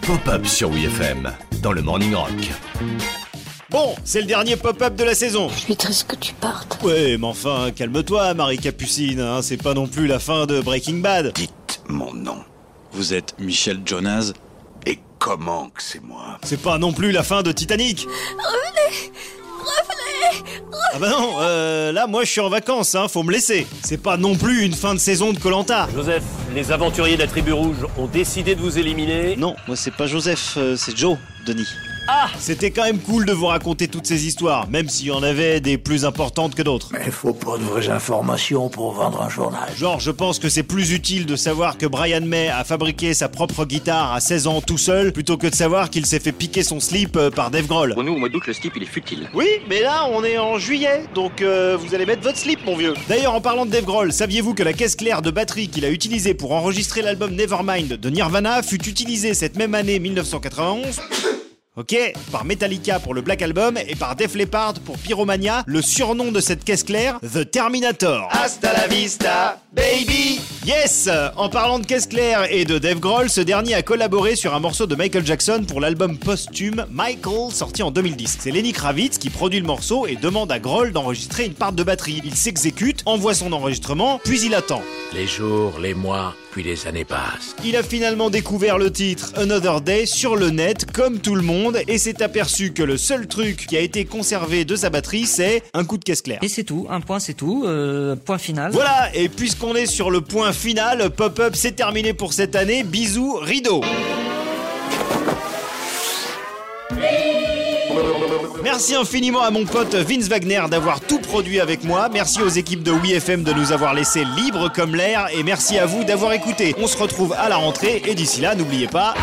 Pop-up sur WFM dans le Morning Rock. Bon, c'est le dernier pop-up de la saison. Je suis triste que tu partes. Ouais, mais enfin, calme-toi, Marie Capucine, hein, c'est pas non plus la fin de Breaking Bad. Dites mon nom. Vous êtes Michel Jonas Et comment que c'est moi C'est pas non plus la fin de Titanic. Revenez Ah bah non, euh, là moi je suis en vacances, hein, faut me laisser. C'est pas non plus une fin de saison de Colanta. Joseph, les aventuriers de la tribu rouge ont décidé de vous éliminer. Non, moi c'est pas Joseph, euh, c'est Joe, Denis. Ah C'était quand même cool de vous raconter toutes ces histoires, même s'il y en avait des plus importantes que d'autres. Mais faut pas de vraies informations pour vendre un journal. Genre, je pense que c'est plus utile de savoir que Brian May a fabriqué sa propre guitare à 16 ans tout seul, plutôt que de savoir qu'il s'est fait piquer son slip euh, par Dave Grohl. Pour nous, au mois d'août, le slip, il est futile. Oui, mais là on est en juillet, donc euh, vous allez mettre votre slip, mon vieux. D'ailleurs, en parlant de Dave Grohl, saviez-vous que la caisse claire de batterie qu'il a utilisée pour enregistrer l'album Nevermind de Nirvana fut utilisée cette même année 1991 Ok, par Metallica pour le Black Album et par Def Leppard pour Pyromania, le surnom de cette caisse claire, The Terminator. Hasta la vista, baby Yes En parlant de caisse claire et de Dave Grohl, ce dernier a collaboré sur un morceau de Michael Jackson pour l'album posthume Michael, sorti en 2010. C'est Lenny Kravitz qui produit le morceau et demande à Grohl d'enregistrer une part de batterie. Il s'exécute, envoie son enregistrement, puis il attend. Les jours, les mois, puis les années passent. Il a finalement découvert le titre Another Day sur le net, comme tout le monde, et s'est aperçu que le seul truc qui a été conservé de sa batterie, c'est un coup de caisse claire. Et c'est tout, un point c'est tout, euh, point final. Voilà, et puisqu'on est sur le point final, Pop-Up c'est terminé pour cette année, bisous, rideau Merci infiniment à mon pote Vince Wagner d'avoir tout produit avec moi. Merci aux équipes de WeFM de nous avoir laissé libres comme l'air. Et merci à vous d'avoir écouté. On se retrouve à la rentrée. Et d'ici là, n'oubliez pas,